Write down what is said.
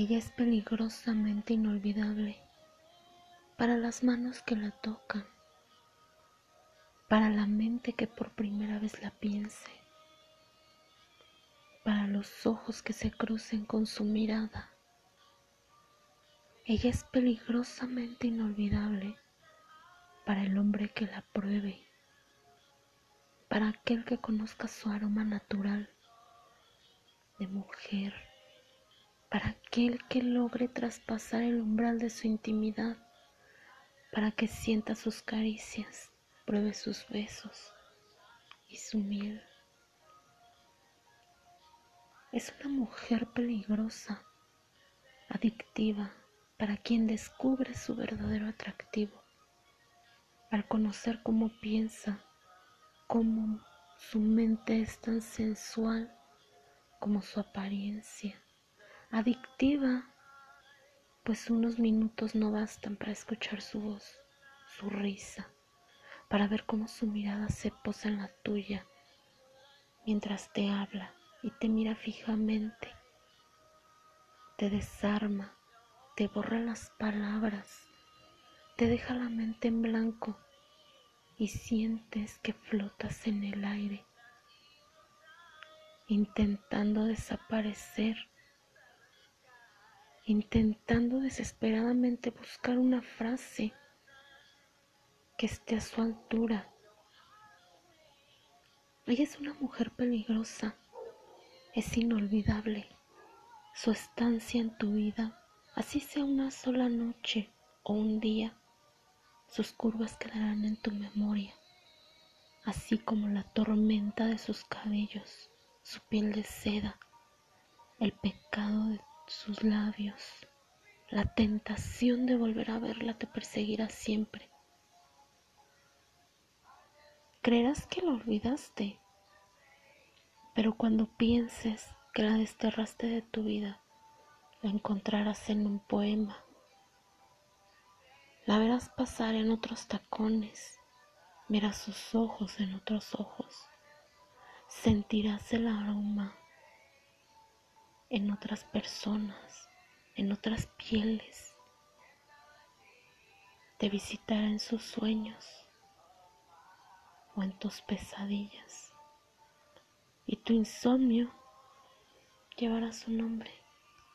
Ella es peligrosamente inolvidable para las manos que la tocan, para la mente que por primera vez la piense, para los ojos que se crucen con su mirada. Ella es peligrosamente inolvidable para el hombre que la pruebe, para aquel que conozca su aroma natural de mujer, aquel que logre traspasar el umbral de su intimidad para que sienta sus caricias, pruebe sus besos y su miel. Es una mujer peligrosa, adictiva, para quien descubre su verdadero atractivo, al conocer cómo piensa, cómo su mente es tan sensual como su apariencia, adictiva pues unos minutos no bastan para escuchar su voz, su risa, para ver cómo su mirada se posa en la tuya mientras te habla y te mira fijamente, te desarma, te borra las palabras, te deja la mente en blanco y sientes que flotas en el aire, intentando desaparecer intentando desesperadamente buscar una frase que esté a su altura. Ella es una mujer peligrosa, es inolvidable. Su estancia en tu vida, así sea una sola noche o un día, sus curvas quedarán en tu memoria, así como la tormenta de sus cabellos, su piel de seda, el pecado de sus labios. La tentación de volver a verla te perseguirá siempre. Creerás que la olvidaste, pero cuando pienses que la desterraste de tu vida, la encontrarás en un poema. La verás pasar en otros tacones, verás sus ojos en otros ojos, sentirás el aroma en otras personas, en otras pieles. Te visitará en sus sueños o en tus pesadillas. Y tu insomnio llevará su nombre.